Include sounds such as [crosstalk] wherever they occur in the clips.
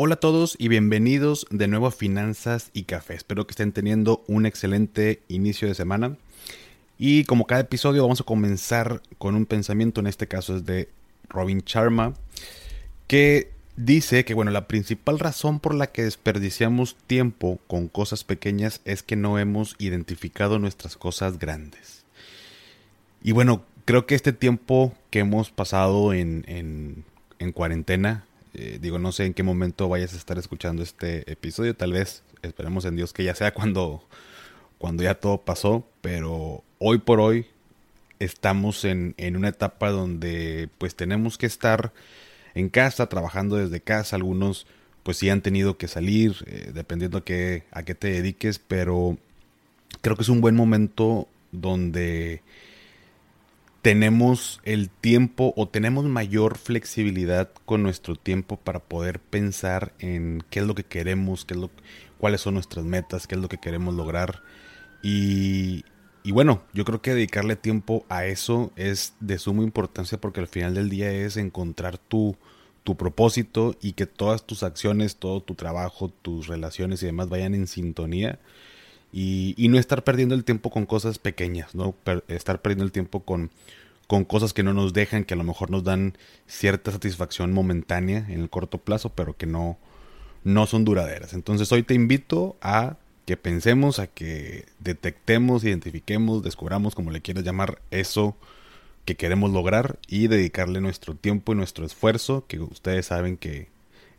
Hola a todos y bienvenidos de nuevo a Finanzas y Café. Espero que estén teniendo un excelente inicio de semana. Y como cada episodio vamos a comenzar con un pensamiento, en este caso es de Robin Sharma, que dice que bueno, la principal razón por la que desperdiciamos tiempo con cosas pequeñas es que no hemos identificado nuestras cosas grandes. Y bueno, creo que este tiempo que hemos pasado en, en, en cuarentena, eh, digo, no sé en qué momento vayas a estar escuchando este episodio. Tal vez esperemos en Dios que ya sea [laughs] cuando, cuando ya todo pasó. Pero hoy por hoy estamos en, en una etapa donde pues tenemos que estar en casa, trabajando desde casa. Algunos pues sí han tenido que salir, eh, dependiendo a qué, a qué te dediques. Pero creo que es un buen momento donde tenemos el tiempo o tenemos mayor flexibilidad con nuestro tiempo para poder pensar en qué es lo que queremos, qué es lo, cuáles son nuestras metas, qué es lo que queremos lograr. Y, y bueno, yo creo que dedicarle tiempo a eso es de suma importancia porque al final del día es encontrar tu, tu propósito y que todas tus acciones, todo tu trabajo, tus relaciones y demás vayan en sintonía. Y, y, no estar perdiendo el tiempo con cosas pequeñas, ¿no? estar perdiendo el tiempo con, con cosas que no nos dejan, que a lo mejor nos dan cierta satisfacción momentánea en el corto plazo, pero que no, no son duraderas. Entonces hoy te invito a que pensemos, a que detectemos, identifiquemos, descubramos, como le quieras llamar, eso que queremos lograr y dedicarle nuestro tiempo y nuestro esfuerzo, que ustedes saben que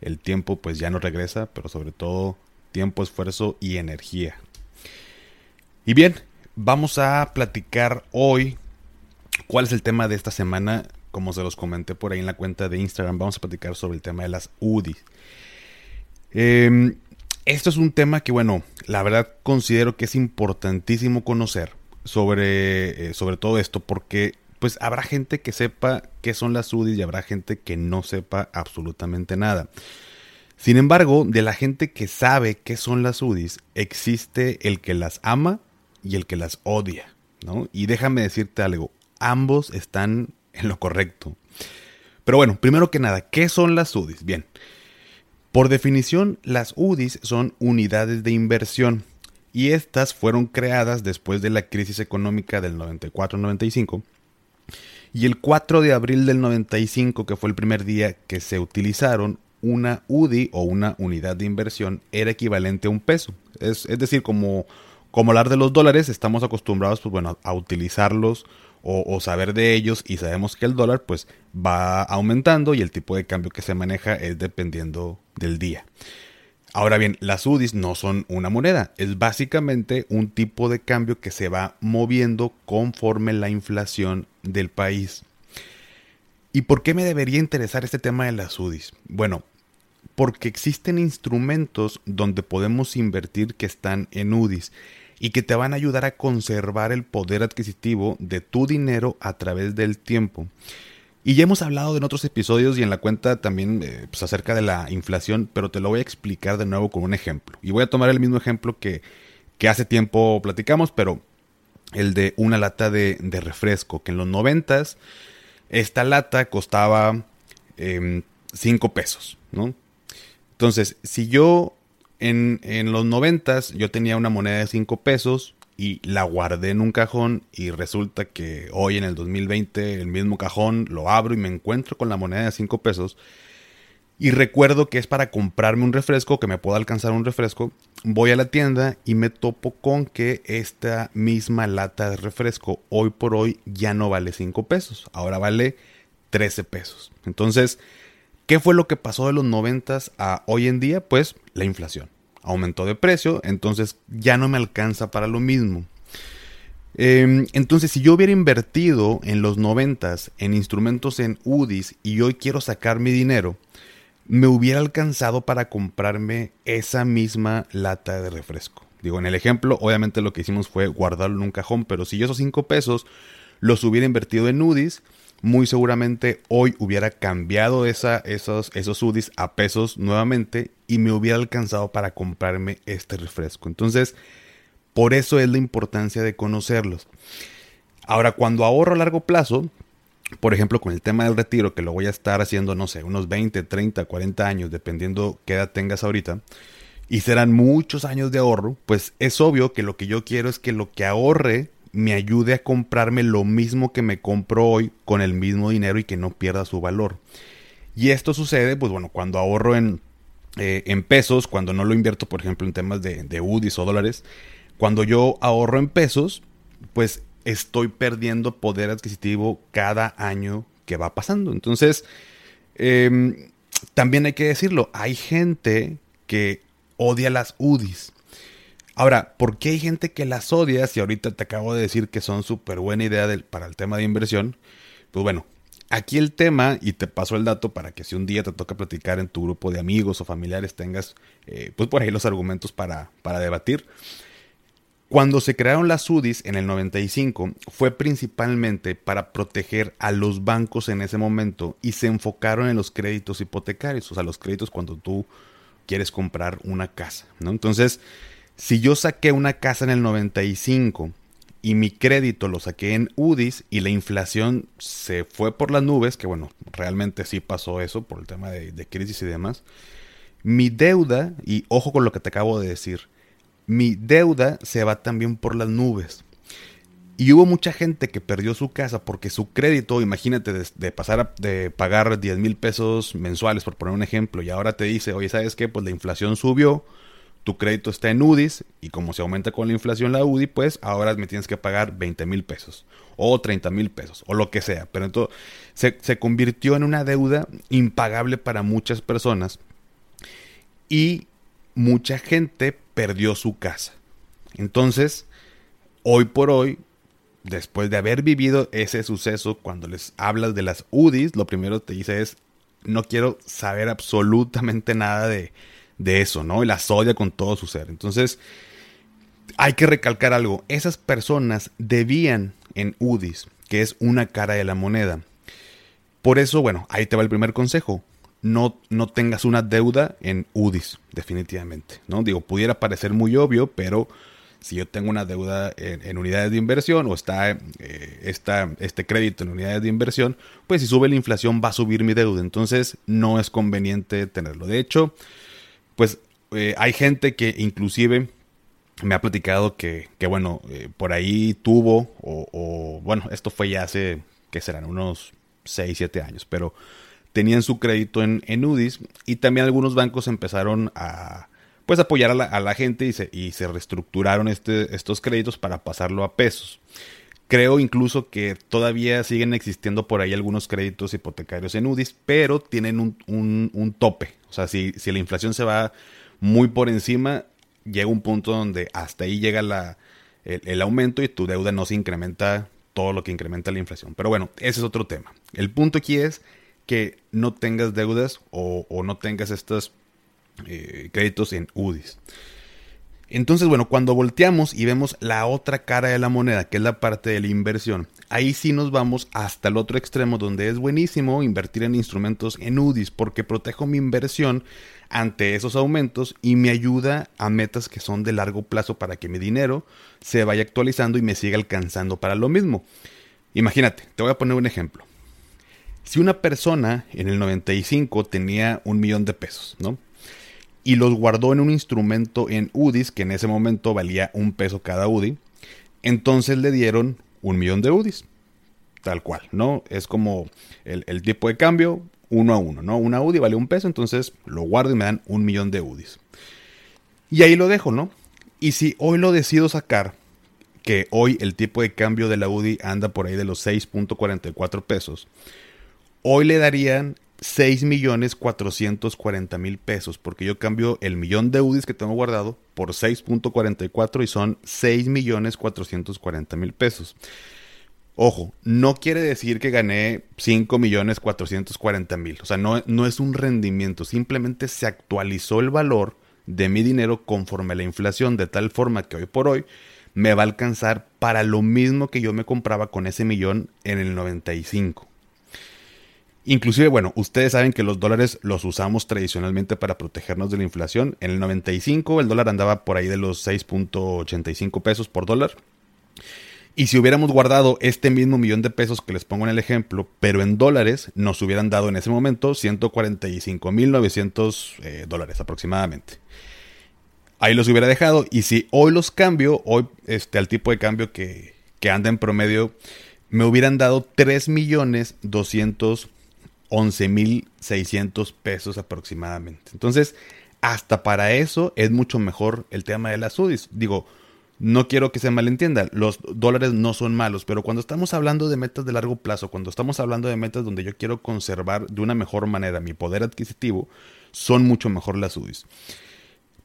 el tiempo pues ya no regresa, pero sobre todo tiempo, esfuerzo y energía. Y bien, vamos a platicar hoy ¿Cuál es el tema de esta semana? Como se los comenté por ahí en la cuenta de Instagram, vamos a platicar sobre el tema de las UDIs. Em, esto es un tema que, bueno, la verdad considero que es importantísimo conocer sobre, eh, sobre todo esto, porque pues habrá gente que sepa qué son las UDIs y habrá gente que no sepa absolutamente nada. Sin embargo, de la gente que sabe qué son las UDIs, existe el que las ama y el que las odia, ¿no? Y déjame decirte algo, ambos están en lo correcto. Pero bueno, primero que nada, ¿qué son las UDIs? Bien, por definición, las UDIs son unidades de inversión y estas fueron creadas después de la crisis económica del 94-95 y el 4 de abril del 95, que fue el primer día que se utilizaron, una UDI o una unidad de inversión era equivalente a un peso. Es, es decir, como, como hablar de los dólares, estamos acostumbrados pues, bueno, a utilizarlos o, saber de ellos y sabemos que el dólar pues va aumentando y el tipo de cambio que se maneja es dependiendo del día. Ahora bien, las UDIs no son una moneda, es básicamente un tipo de cambio que se va moviendo conforme la inflación del país. ¿Y por qué me debería interesar este tema de las UDIs? Bueno, porque existen instrumentos donde podemos invertir que están en UDIs y que te van a ayudar a conservar el poder adquisitivo de tu dinero a través del tiempo. Y ya hemos hablado en otros episodios y en la cuenta también eh, pues, acerca de la inflación, pero te lo voy a explicar de nuevo con un ejemplo. Y voy a tomar el mismo ejemplo que, hace tiempo platicamos, pero el de una lata de, refresco, que en los noventas esta lata costaba 5 em, pesos, ¿no? Entonces, si yo en, en los noventas yo tenía una moneda de 5 pesos y la guardé en un cajón y resulta que hoy en el 2020 el mismo cajón lo abro y me encuentro con la moneda de 5 pesos y recuerdo que es para comprarme un refresco, que me pueda alcanzar un refresco, voy a la tienda y me topo con que esta misma lata de refresco hoy por hoy ya no vale 5 pesos, ahora vale 13 pesos. Entonces, ¿Qué fue lo que pasó de los 90 a hoy en día? Pues la inflación. Aumentó de precio, entonces ya no me alcanza para lo mismo. Em, entonces, si yo hubiera invertido en los 90 en instrumentos en UDIs y hoy quiero sacar mi dinero, me hubiera alcanzado para comprarme esa misma lata de refresco. Digo, en el ejemplo, obviamente lo que hicimos fue guardarlo en un cajón, pero si yo esos cinco pesos los hubiera invertido en UDIs, muy seguramente hoy hubiera cambiado esos, esos UDIs a pesos nuevamente y me hubiera alcanzado para comprarme este refresco. Entonces, por eso es la importancia de conocerlos. Ahora, cuando ahorro a largo plazo, por ejemplo, con el tema del retiro, que lo voy a estar haciendo, no sé, unos 20, 30, 40 años, dependiendo qué edad tengas ahorita, y serán muchos años de ahorro, pues es obvio que lo que yo quiero es que lo que ahorre me ayude a comprarme lo mismo que me compro hoy con el mismo dinero y que no pierda su valor. Y esto sucede, pues bueno, cuando ahorro en, eh, en pesos, cuando no lo invierto, por ejemplo, en temas de, de UDIs o dólares, cuando yo ahorro en pesos, pues estoy perdiendo poder adquisitivo cada año que va pasando. Entonces, em, también hay que decirlo, hay gente que odia las UDIs. Ahora, ¿por qué hay gente que las odia si ahorita te acabo de decir que son súper buena idea para el tema de inversión? Pues bueno, aquí el tema, y te paso el dato para que si un día te toca platicar en tu grupo de amigos o familiares tengas eh, pues por ahí los argumentos para, para debatir. Cuando se crearon las UDIs en el 95 fue principalmente para proteger a los bancos en ese momento y se enfocaron en los créditos hipotecarios, o sea, los créditos cuando tú quieres comprar una casa, ¿no? Entonces, si yo saqué una casa en el 95 y mi crédito lo saqué en UDIs y la inflación se fue por las nubes, que bueno, realmente sí pasó eso por el tema de, crisis y demás, mi deuda, y ojo con lo que te acabo de decir, mi deuda se va también por las nubes. Y hubo mucha gente que perdió su casa porque su crédito, imagínate, de, pasar de pagar 10 mil pesos mensuales, por poner un ejemplo, y ahora te dice, oye, ¿sabes qué? Pues la inflación subió, tu crédito está en UDIs, y como se aumenta con la inflación la UDI, pues ahora me tienes que pagar 20 mil pesos, o 30 mil pesos, o lo que sea. Pero entonces se, se convirtió en una deuda impagable para muchas personas. Y mucha gente perdió su casa. Entonces, hoy por hoy, después de haber vivido ese suceso, cuando les hablas de las UDIs, lo primero que te dice es, no quiero saber absolutamente nada de, de eso, ¿no? Y las odia con todo su ser. Entonces, hay que recalcar algo, esas personas debían en UDIs, que es una cara de la moneda. Por eso, bueno, ahí te va el primer consejo no, no tengas una deuda en UDIs, definitivamente. ¿no? Digo, pudiera parecer muy obvio, pero si yo tengo una deuda en, unidades de inversión o está, eh, este crédito en unidades de inversión, pues si sube la inflación va a subir mi deuda. Entonces no es conveniente tenerlo. De hecho, pues eh, hay gente que inclusive me ha platicado que, que bueno, eh, por ahí tuvo, o, bueno, esto fue ya hace, que serán unos 6, 7 años, pero tenían su crédito en, en UDIs y también algunos bancos empezaron a pues apoyar a la, gente y se, y se reestructuraron este, estos créditos para pasarlo a pesos. Creo incluso que todavía siguen existiendo por ahí algunos créditos hipotecarios en UDIs, pero tienen un, un, tope. O sea, si, si, la inflación se va muy por encima, llega un punto donde hasta ahí llega la, el, aumento y tu deuda no se incrementa todo lo que incrementa la inflación. Pero bueno, ese es otro tema. El punto aquí es que no tengas deudas o, no tengas estos eh, créditos en UDIs. Entonces, bueno, cuando volteamos y vemos la otra cara de la moneda, que es la parte de la inversión, ahí sí nos vamos hasta el otro extremo donde es buenísimo invertir en instrumentos en UDIs porque protejo mi inversión ante esos aumentos y me ayuda a metas que son de largo plazo para que mi dinero se vaya actualizando y me siga alcanzando para lo mismo. Imagínate, te voy a poner un ejemplo. Si una persona en el 95 tenía un millón de pesos, ¿no? Y los guardó en un instrumento en UDIs, que en ese momento valía un peso cada UDI, entonces le dieron un millón de UDIs. Tal cual, ¿no? Es como el, tipo de cambio uno a uno, ¿no? Una UDI vale un peso, entonces lo guardo y me dan un millón de UDIs. Y ahí lo dejo, ¿no? Y si hoy lo decido sacar, que hoy el tipo de cambio de la UDI anda por ahí de los 6.44 pesos, Hoy le darían 6 millones 440 mil pesos, porque yo cambio el millón de UDIs que tengo guardado por 6.44 y son 6 millones 440 mil pesos. Ojo, no quiere decir que gané 5 millones 440 mil. O sea, no, no es un rendimiento. Simplemente se actualizó el valor de mi dinero conforme a la inflación. De tal forma que hoy por hoy me va a alcanzar para lo mismo que yo me compraba con ese millón en el 95. Inclusive, bueno, ustedes saben que los dólares los usamos tradicionalmente para protegernos de la inflación. En el 95 el dólar andaba por ahí de los 6.85 pesos por dólar. Y si hubiéramos guardado este mismo millón de pesos que les pongo en el ejemplo, pero en dólares, nos hubieran dado en ese momento 145.900 eh, dólares aproximadamente. Ahí los hubiera dejado. Y si hoy los cambio, hoy este, al tipo de cambio que, que anda en promedio, me hubieran dado 3.211.600 pesos aproximadamente. Entonces, hasta para eso es mucho mejor el tema de las UDIs. Digo, no quiero que se malentienda, los dólares no son malos, pero cuando estamos hablando de metas de largo plazo, cuando estamos hablando de metas donde yo quiero conservar de una mejor manera mi poder adquisitivo, son mucho mejor las UDIs.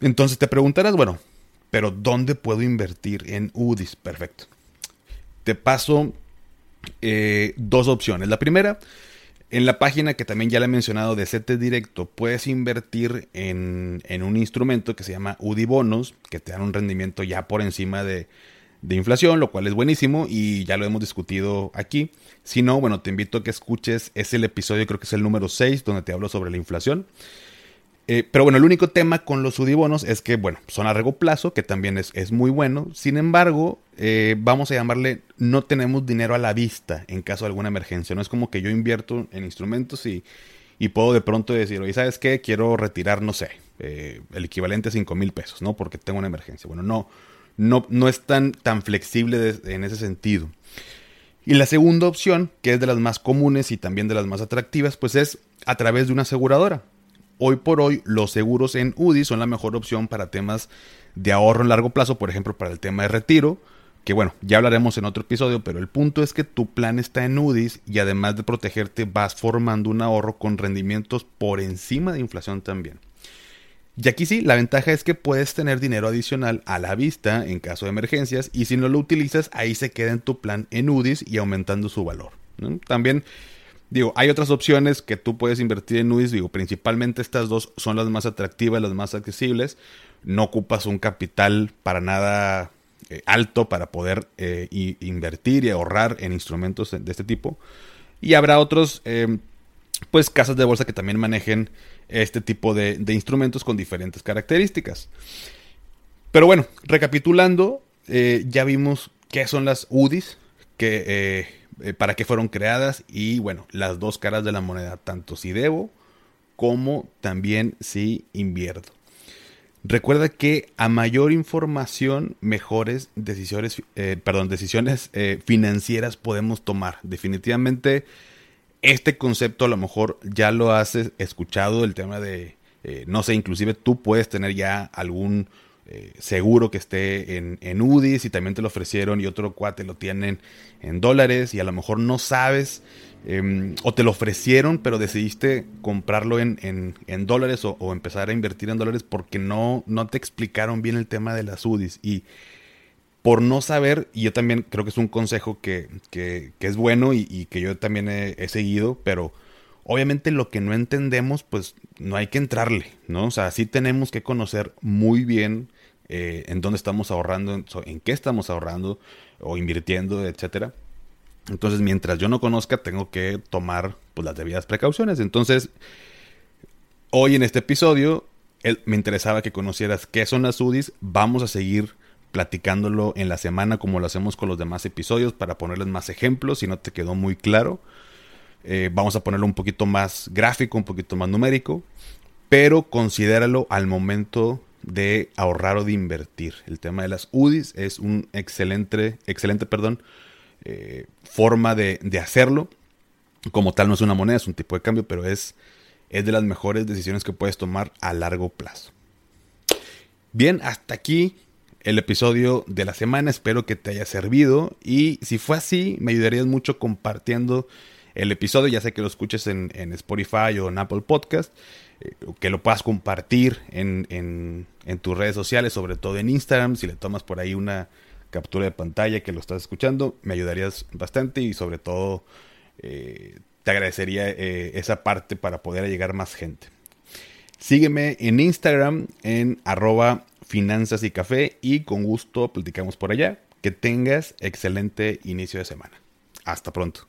Entonces te preguntarás, bueno, pero ¿dónde puedo invertir en UDIs? Perfecto. Te paso eh, dos opciones. La primera, en la página que también ya le he mencionado de CETES Directo, puedes invertir en, un instrumento que se llama UDI Bonos, que te dan un rendimiento ya por encima de, de, inflación, lo cual es buenísimo y ya lo hemos discutido aquí. Si no, bueno, te invito a que escuches, es el episodio, creo que es el número 6, donde te hablo sobre la inflación. Eh, pero bueno, el único tema con los UDIBonos es que, bueno, son a largo plazo, que también es, es muy bueno. Sin embargo, eh, vamos a llamarle, no tenemos dinero a la vista en caso de alguna emergencia. No es como que yo invierto en instrumentos y, y puedo de pronto decir, oye, ¿sabes qué? Quiero retirar, no sé, eh, el equivalente a 5 mil pesos, ¿no? Porque tengo una emergencia. Bueno, no, no, no es tan, tan flexible en ese sentido. Y la segunda opción, que es de las más comunes y también de las más atractivas, pues es a través de una aseguradora. Hoy por hoy los seguros en UDI son la mejor opción para temas de ahorro en largo plazo, por ejemplo, para el tema de retiro, que bueno, ya hablaremos en otro episodio, pero el punto es que tu plan está en UDIs y además de protegerte vas formando un ahorro con rendimientos por encima de inflación también. Y aquí sí, la ventaja es que puedes tener dinero adicional a la vista en caso de emergencias y si no lo utilizas, ahí se queda en tu plan en UDIs y aumentando su valor. También Digo, hay otras opciones que tú puedes invertir en UDIs. Digo, principalmente estas dos son las más atractivas, las más accesibles. No ocupas un capital para nada eh, alto para poder eh, invertir y ahorrar en instrumentos de este tipo. Y habrá otros, em, pues, casas de bolsa que también manejen este tipo de, de, instrumentos con diferentes características. Pero bueno, recapitulando, eh, ya vimos qué son las UDIs, que eh, para qué fueron creadas y bueno, las dos caras de la moneda, tanto si debo como también si invierto. Recuerda que a mayor información, mejores decisiones, eh, perdón, decisiones eh, financieras podemos tomar. Definitivamente, este concepto a lo mejor ya lo has escuchado, el tema de, no sé, inclusive tú puedes tener ya algún eh, seguro que esté en, en UDIs y también te lo ofrecieron y otro cuate lo tienen en dólares y a lo mejor no sabes em, o te lo ofrecieron pero decidiste comprarlo en, en, dólares o, empezar a invertir en dólares porque no, no te explicaron bien el tema de las UDIs y por no saber, y yo también creo que es un consejo que, que, es bueno y, que yo también he, he seguido, pero Obviamente lo que no entendemos, pues no hay que entrarle, ¿no? O sea, sí tenemos que conocer muy bien eh, en dónde estamos ahorrando, en, qué estamos ahorrando o invirtiendo, etcétera. Entonces, mientras yo no conozca, tengo que tomar pues, las debidas precauciones. Entonces, hoy en este episodio, me interesaba que conocieras qué son las UDIs. Vamos a seguir platicándolo en la semana como lo hacemos con los demás episodios para ponerles más ejemplos si no te quedó muy claro. Eh, vamos a ponerlo un poquito más gráfico, un poquito más numérico, pero considéralo al momento de ahorrar o de invertir. El tema de las UDIs es un excelente, excelente perdón, eh, forma de, hacerlo. Como tal no es una moneda, es un tipo de cambio, pero es, es de las mejores decisiones que puedes tomar a largo plazo. Bien, hasta aquí el episodio de la semana. Espero que te haya servido y si fue así, me ayudarías mucho compartiendo el episodio. Ya sé que lo escuches en, en Spotify o en Apple Podcast. Eh, que lo puedas compartir en, tus redes sociales, sobre todo en Instagram, si le tomas por ahí una captura de pantalla que lo estás escuchando, me ayudarías bastante y sobre todo eh, te agradecería eh, esa parte para poder llegar más gente. Sígueme en Instagram en arroba finanzas y café y con gusto platicamos por allá. Que tengas excelente inicio de semana. Hasta pronto.